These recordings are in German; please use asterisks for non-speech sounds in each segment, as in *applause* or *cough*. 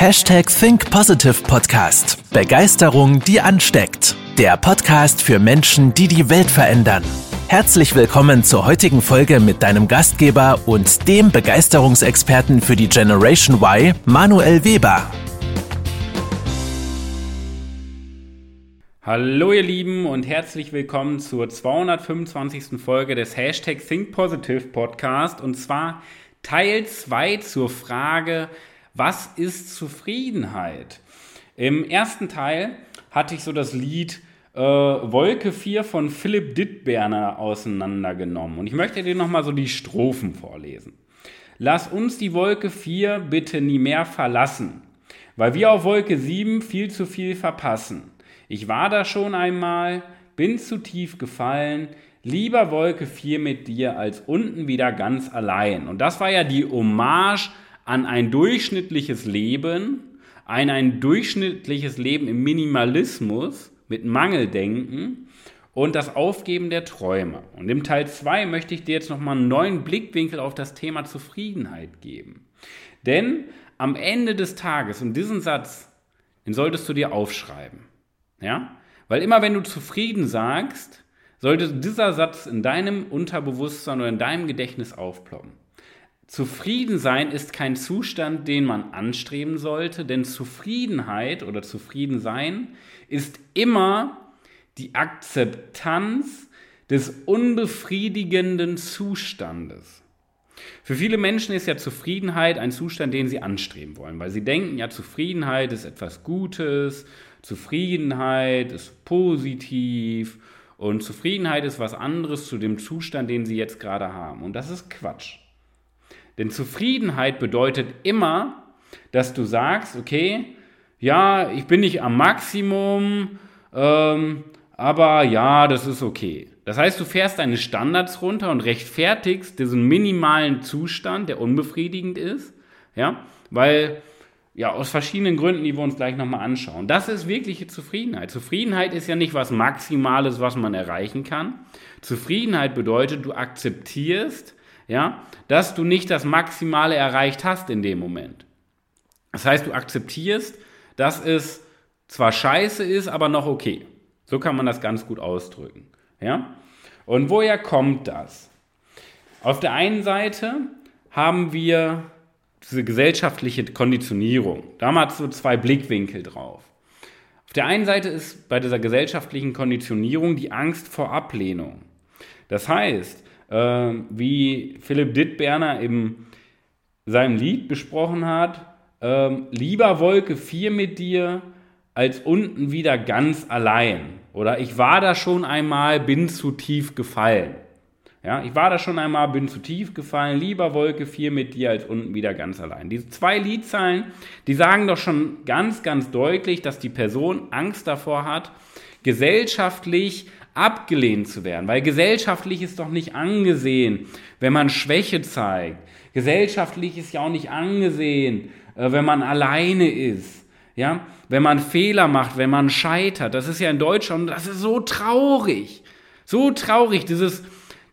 Hashtag Think Positive Podcast. Begeisterung, die ansteckt. Der Podcast für Menschen, die die Welt verändern. Herzlich willkommen zur heutigen Folge mit deinem Gastgeber und dem Begeisterungsexperten für die Generation Y, Manuel Weber. Hallo ihr Lieben und herzlich willkommen zur 225. Folge des Hashtag Think Positive Podcast und zwar Teil 2 zur Frage, was ist Zufriedenheit? Im ersten Teil hatte ich so das Lied äh, Wolke 4 von Philipp Dittberner auseinandergenommen. Und ich möchte dir nochmal so die Strophen vorlesen. Lass uns die Wolke 4 bitte nie mehr verlassen, weil wir auf Wolke 7 viel zu viel verpassen. Ich war da schon einmal, bin zu tief gefallen, lieber Wolke 4 mit dir als unten wieder ganz allein. Und das war ja die Hommage an ein durchschnittliches Leben, an ein durchschnittliches Leben im Minimalismus mit Mangeldenken und das Aufgeben der Träume. Und im Teil 2 möchte ich dir jetzt nochmal einen neuen Blickwinkel auf das Thema Zufriedenheit geben. Denn am Ende des Tages, und diesen Satz, den solltest du dir aufschreiben. Ja? Weil immer wenn du zufrieden sagst, sollte dieser Satz in deinem Unterbewusstsein oder in deinem Gedächtnis aufploppen. Zufrieden sein ist kein Zustand, den man anstreben sollte, denn Zufriedenheit oder Zufriedensein ist immer die Akzeptanz des unbefriedigenden Zustandes. Für viele Menschen ist ja Zufriedenheit ein Zustand, den sie anstreben wollen, weil sie denken, ja, Zufriedenheit ist etwas Gutes, Zufriedenheit ist positiv und Zufriedenheit ist was anderes zu dem Zustand, den sie jetzt gerade haben. Und das ist Quatsch. Denn Zufriedenheit bedeutet immer, dass du sagst, okay, ja, ich bin nicht am Maximum, ähm, aber ja, das ist okay. Das heißt, du fährst deine Standards runter und rechtfertigst diesen minimalen Zustand, der unbefriedigend ist, ja, weil, ja, aus verschiedenen Gründen, die wir uns gleich nochmal anschauen. Das ist wirkliche Zufriedenheit. Zufriedenheit ist ja nicht was Maximales, was man erreichen kann. Zufriedenheit bedeutet, du akzeptierst, ja, dass du nicht das Maximale erreicht hast in dem Moment. Das heißt, du akzeptierst, dass es zwar scheiße ist, aber noch okay. So kann man das ganz gut ausdrücken. Ja? Und woher kommt das? Auf der einen Seite haben wir diese gesellschaftliche Konditionierung. Da haben wir so zwei Blickwinkel drauf. Auf der einen Seite ist bei dieser gesellschaftlichen Konditionierung die Angst vor Ablehnung. Das heißt, wie Philipp Dittberner in seinem Lied besprochen hat, äh, lieber Wolke 4 mit dir, als unten wieder ganz allein. Oder ich war da schon einmal, bin zu tief gefallen. Ja, ich war da schon einmal, bin zu tief gefallen, lieber Wolke 4 mit dir als unten wieder ganz allein. Diese zwei Liedzeilen, die sagen doch schon ganz, ganz deutlich, dass die Person Angst davor hat, gesellschaftlich abgelehnt zu werden, weil gesellschaftlich ist doch nicht angesehen, wenn man Schwäche zeigt. Gesellschaftlich ist ja auch nicht angesehen, äh, wenn man alleine ist. Ja, wenn man Fehler macht, wenn man scheitert. Das ist ja in Deutschland, das ist so traurig. So traurig, dieses,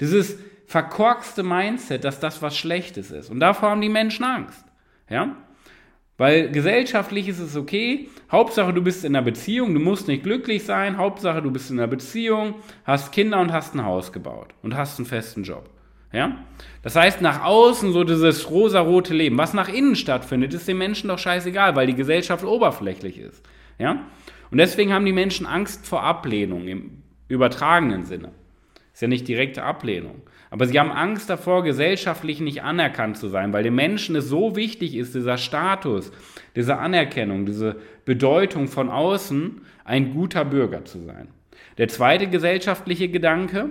dieses verkorkste Mindset, dass das was Schlechtes ist. Und davor haben die Menschen Angst. Ja? Weil gesellschaftlich ist es okay. Hauptsache, du bist in einer Beziehung, du musst nicht glücklich sein. Hauptsache, du bist in einer Beziehung, hast Kinder und hast ein Haus gebaut und hast einen festen Job. Ja? Das heißt, nach außen so dieses rosarote Leben. Was nach innen stattfindet, ist den Menschen doch scheißegal, weil die Gesellschaft oberflächlich ist. Ja? Und deswegen haben die Menschen Angst vor Ablehnung im übertragenen Sinne. Ist ja nicht direkte Ablehnung. Aber sie haben Angst davor, gesellschaftlich nicht anerkannt zu sein, weil den Menschen es so wichtig ist, dieser Status, diese Anerkennung, diese Bedeutung von außen, ein guter Bürger zu sein. Der zweite gesellschaftliche Gedanke,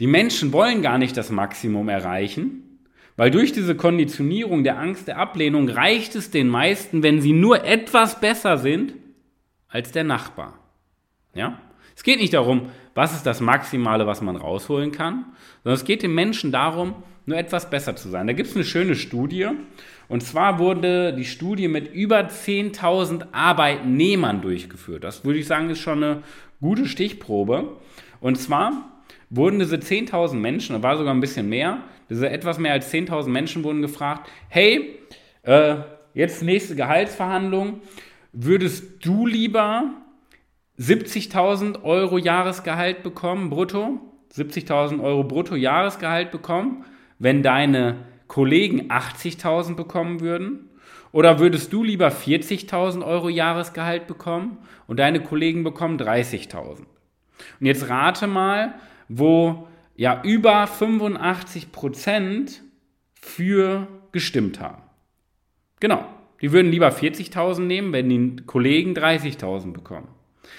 die Menschen wollen gar nicht das Maximum erreichen, weil durch diese Konditionierung der Angst der Ablehnung reicht es den meisten, wenn sie nur etwas besser sind als der Nachbar. Ja? Es geht nicht darum, was ist das Maximale, was man rausholen kann, sondern es geht den Menschen darum, nur etwas besser zu sein. Da gibt es eine schöne Studie. Und zwar wurde die Studie mit über 10.000 Arbeitnehmern durchgeführt. Das würde ich sagen, ist schon eine gute Stichprobe. Und zwar wurden diese 10.000 Menschen, da war sogar ein bisschen mehr, diese etwas mehr als 10.000 Menschen wurden gefragt, hey, äh, jetzt nächste Gehaltsverhandlung. Würdest du lieber 70.000 Euro Jahresgehalt bekommen, brutto? 70.000 Euro brutto Jahresgehalt bekommen, wenn deine Kollegen 80.000 bekommen würden? Oder würdest du lieber 40.000 Euro Jahresgehalt bekommen und deine Kollegen bekommen 30.000? Und jetzt rate mal, wo ja über 85 Prozent für gestimmt haben. Genau. Die würden lieber 40.000 nehmen, wenn die Kollegen 30.000 bekommen.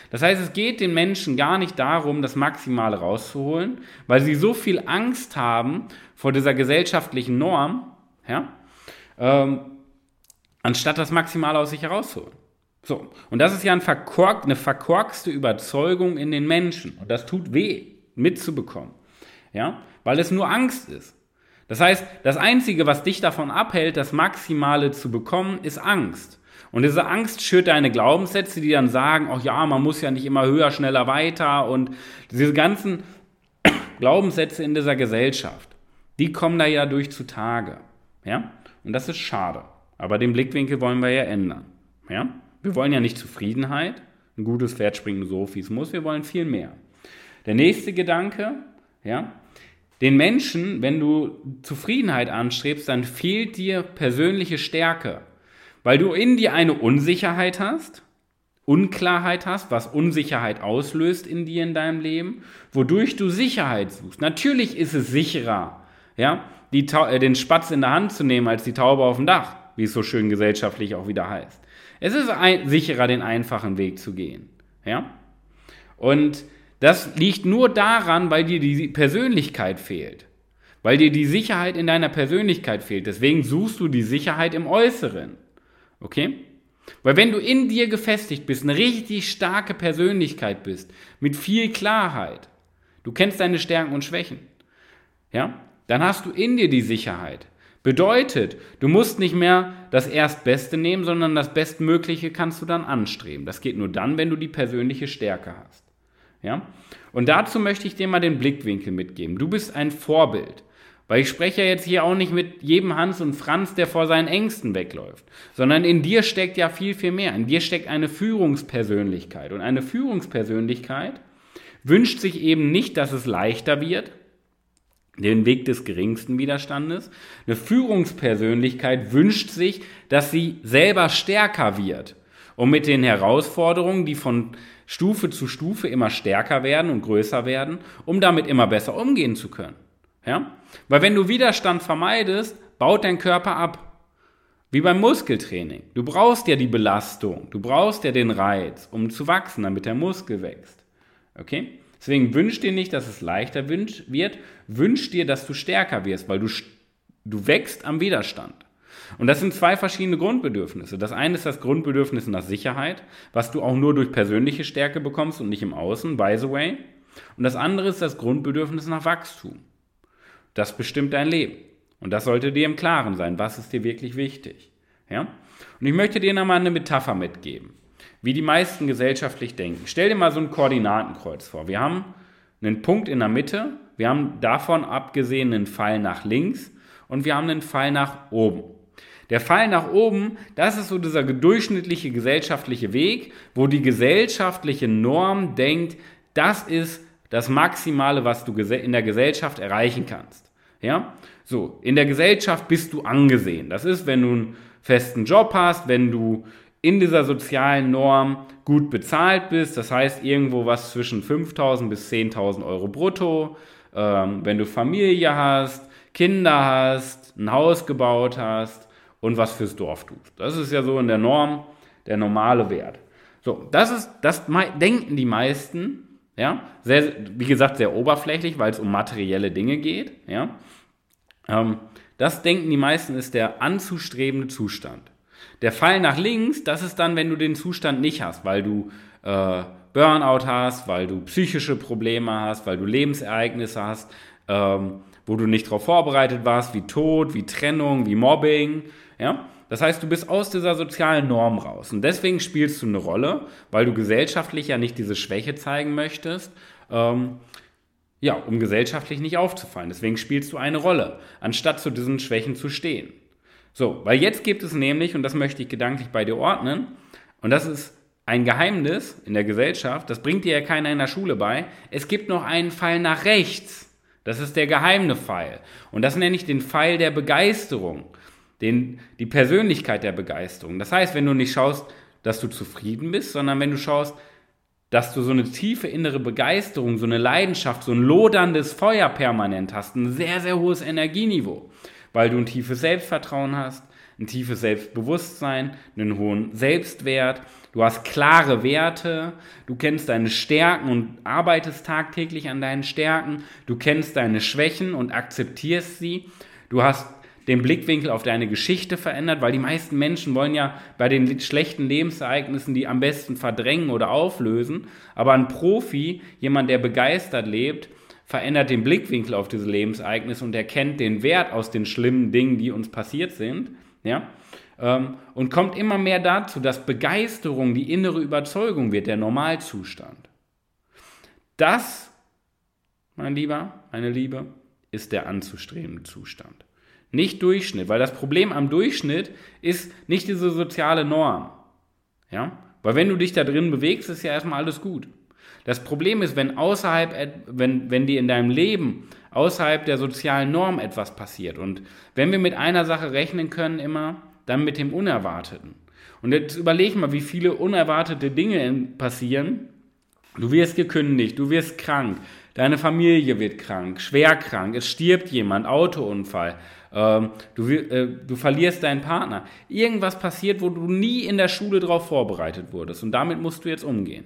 Das heißt, es geht den Menschen gar nicht darum, das Maximale rauszuholen, weil sie so viel Angst haben vor dieser gesellschaftlichen Norm, ja, ähm, anstatt das Maximale aus sich herauszuholen. So, und das ist ja ein verkork, eine verkorkste Überzeugung in den Menschen. Und das tut weh, mitzubekommen. Ja, weil es nur Angst ist. Das heißt, das Einzige, was dich davon abhält, das Maximale zu bekommen, ist Angst. Und diese Angst schürt deine Glaubenssätze, die dann sagen, ach ja, man muss ja nicht immer höher, schneller, weiter und diese ganzen *coughs* Glaubenssätze in dieser Gesellschaft, die kommen da ja durch zutage. Ja? Und das ist schade. Aber den Blickwinkel wollen wir ja ändern. Ja? Wir wollen ja nicht Zufriedenheit. Ein gutes Pferd springt nur so, wie es muss. Wir wollen viel mehr. Der nächste Gedanke, ja, den Menschen, wenn du Zufriedenheit anstrebst, dann fehlt dir persönliche Stärke. Weil du in dir eine Unsicherheit hast, Unklarheit hast, was Unsicherheit auslöst in dir in deinem Leben, wodurch du Sicherheit suchst. Natürlich ist es sicherer, ja, die, äh, den Spatz in der Hand zu nehmen, als die Taube auf dem Dach, wie es so schön gesellschaftlich auch wieder heißt. Es ist ein, sicherer, den einfachen Weg zu gehen, ja. Und das liegt nur daran, weil dir die Persönlichkeit fehlt. Weil dir die Sicherheit in deiner Persönlichkeit fehlt. Deswegen suchst du die Sicherheit im Äußeren. Okay? Weil wenn du in dir gefestigt bist, eine richtig starke Persönlichkeit bist, mit viel Klarheit, du kennst deine Stärken und Schwächen, ja, dann hast du in dir die Sicherheit. Bedeutet, du musst nicht mehr das Erstbeste nehmen, sondern das Bestmögliche kannst du dann anstreben. Das geht nur dann, wenn du die persönliche Stärke hast. Ja? Und dazu möchte ich dir mal den Blickwinkel mitgeben. Du bist ein Vorbild. Weil ich spreche ja jetzt hier auch nicht mit jedem Hans und Franz, der vor seinen Ängsten wegläuft, sondern in dir steckt ja viel, viel mehr. In dir steckt eine Führungspersönlichkeit. Und eine Führungspersönlichkeit wünscht sich eben nicht, dass es leichter wird, den Weg des geringsten Widerstandes. Eine Führungspersönlichkeit wünscht sich, dass sie selber stärker wird und mit den Herausforderungen, die von Stufe zu Stufe immer stärker werden und größer werden, um damit immer besser umgehen zu können. Ja? Weil wenn du Widerstand vermeidest, baut dein Körper ab. Wie beim Muskeltraining. Du brauchst ja die Belastung, du brauchst ja den Reiz, um zu wachsen, damit der Muskel wächst. Okay? Deswegen wünsch dir nicht, dass es leichter wird, wünsch dir, dass du stärker wirst, weil du, du wächst am Widerstand. Und das sind zwei verschiedene Grundbedürfnisse. Das eine ist das Grundbedürfnis nach Sicherheit, was du auch nur durch persönliche Stärke bekommst und nicht im Außen, by the way. Und das andere ist das Grundbedürfnis nach Wachstum. Das bestimmt dein Leben. Und das sollte dir im Klaren sein, was ist dir wirklich wichtig. Ja? Und ich möchte dir nochmal eine Metapher mitgeben, wie die meisten gesellschaftlich denken. Stell dir mal so ein Koordinatenkreuz vor. Wir haben einen Punkt in der Mitte, wir haben davon abgesehen einen Pfeil nach links und wir haben einen Pfeil nach oben. Der Pfeil nach oben, das ist so dieser durchschnittliche gesellschaftliche Weg, wo die gesellschaftliche Norm denkt, das ist das Maximale, was du in der Gesellschaft erreichen kannst. Ja? So, in der Gesellschaft bist du angesehen. Das ist, wenn du einen festen Job hast, wenn du in dieser sozialen Norm gut bezahlt bist, das heißt irgendwo was zwischen 5.000 bis 10.000 Euro brutto, ähm, wenn du Familie hast, Kinder hast, ein Haus gebaut hast und was fürs Dorf tust. Das ist ja so in der Norm der normale Wert. So, das ist, das denken die meisten, ja, sehr, wie gesagt, sehr oberflächlich, weil es um materielle Dinge geht. Ja, ähm, das denken die meisten ist der anzustrebende Zustand. Der Fall nach links, das ist dann, wenn du den Zustand nicht hast, weil du äh, Burnout hast, weil du psychische Probleme hast, weil du Lebensereignisse hast, ähm, wo du nicht darauf vorbereitet warst, wie Tod, wie Trennung, wie Mobbing. Ja? Das heißt, du bist aus dieser sozialen Norm raus. Und deswegen spielst du eine Rolle, weil du gesellschaftlich ja nicht diese Schwäche zeigen möchtest, ähm, ja, um gesellschaftlich nicht aufzufallen. Deswegen spielst du eine Rolle, anstatt zu diesen Schwächen zu stehen. So, weil jetzt gibt es nämlich, und das möchte ich gedanklich bei dir ordnen, und das ist ein Geheimnis in der Gesellschaft, das bringt dir ja keiner in der Schule bei, es gibt noch einen Pfeil nach rechts. Das ist der geheime Pfeil. Und das nenne ich den Pfeil der Begeisterung, den, die Persönlichkeit der Begeisterung. Das heißt, wenn du nicht schaust, dass du zufrieden bist, sondern wenn du schaust, dass du so eine tiefe innere Begeisterung, so eine Leidenschaft, so ein loderndes Feuer permanent hast, ein sehr, sehr hohes Energieniveau, weil du ein tiefes Selbstvertrauen hast, ein tiefes Selbstbewusstsein, einen hohen Selbstwert, du hast klare Werte, du kennst deine Stärken und arbeitest tagtäglich an deinen Stärken, du kennst deine Schwächen und akzeptierst sie, du hast den Blickwinkel auf deine Geschichte verändert, weil die meisten Menschen wollen ja bei den schlechten Lebensereignissen die am besten verdrängen oder auflösen, aber ein Profi, jemand, der begeistert lebt, verändert den Blickwinkel auf diese Lebensereignisse und erkennt den Wert aus den schlimmen Dingen, die uns passiert sind ja? Ähm, und kommt immer mehr dazu, dass Begeisterung die innere Überzeugung wird, der Normalzustand. Das, mein Lieber, meine Liebe, ist der anzustrebende Zustand. Nicht Durchschnitt, weil das Problem am Durchschnitt ist nicht diese soziale Norm. Ja? Weil wenn du dich da drin bewegst, ist ja erstmal alles gut. Das Problem ist, wenn außerhalb, wenn, wenn dir in deinem Leben außerhalb der sozialen Norm etwas passiert. Und wenn wir mit einer Sache rechnen können immer, dann mit dem Unerwarteten. Und jetzt überleg mal, wie viele unerwartete Dinge passieren. Du wirst gekündigt, du wirst krank, deine Familie wird krank, schwer krank, es stirbt jemand, Autounfall, ähm, du, äh, du verlierst deinen Partner. Irgendwas passiert, wo du nie in der Schule darauf vorbereitet wurdest. Und damit musst du jetzt umgehen.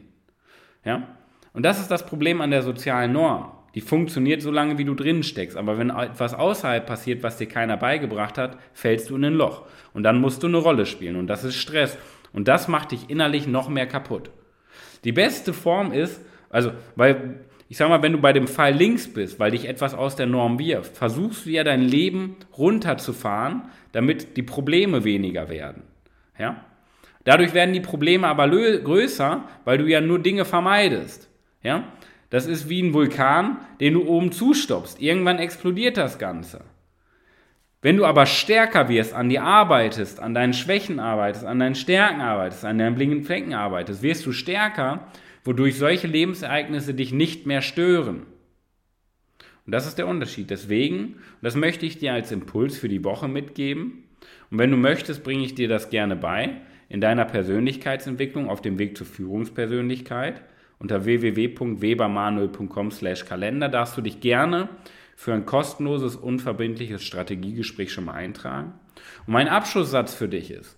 Ja? Und das ist das Problem an der sozialen Norm. Die funktioniert so lange, wie du drin steckst. Aber wenn etwas außerhalb passiert, was dir keiner beigebracht hat, fällst du in ein Loch. Und dann musst du eine Rolle spielen. Und das ist Stress. Und das macht dich innerlich noch mehr kaputt. Die beste Form ist, also, weil, ich sag mal, wenn du bei dem Fall links bist, weil dich etwas aus der Norm wirft, versuchst du ja dein Leben runterzufahren, damit die Probleme weniger werden. Ja? Dadurch werden die Probleme aber größer, weil du ja nur Dinge vermeidest. Ja? Das ist wie ein Vulkan, den du oben zustopfst. Irgendwann explodiert das Ganze. Wenn du aber stärker wirst, an dir arbeitest, an deinen Schwächen arbeitest, an deinen Stärken arbeitest, an deinen blinden Flecken arbeitest, wirst du stärker, wodurch solche Lebensereignisse dich nicht mehr stören. Und das ist der Unterschied. Deswegen, und das möchte ich dir als Impuls für die Woche mitgeben. Und wenn du möchtest, bringe ich dir das gerne bei in deiner Persönlichkeitsentwicklung auf dem Weg zur Führungspersönlichkeit. Unter www.webermanuel.com/kalender darfst du dich gerne für ein kostenloses, unverbindliches Strategiegespräch schon mal eintragen. Und mein Abschlusssatz für dich ist: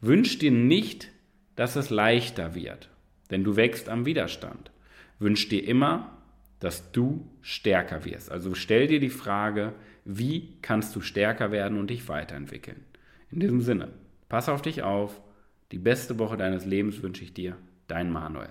Wünsch dir nicht, dass es leichter wird, denn du wächst am Widerstand. Wünsch dir immer, dass du stärker wirst. Also stell dir die Frage, wie kannst du stärker werden und dich weiterentwickeln? In diesem Sinne, pass auf dich auf. Die beste Woche deines Lebens wünsche ich dir. Dein Manuel.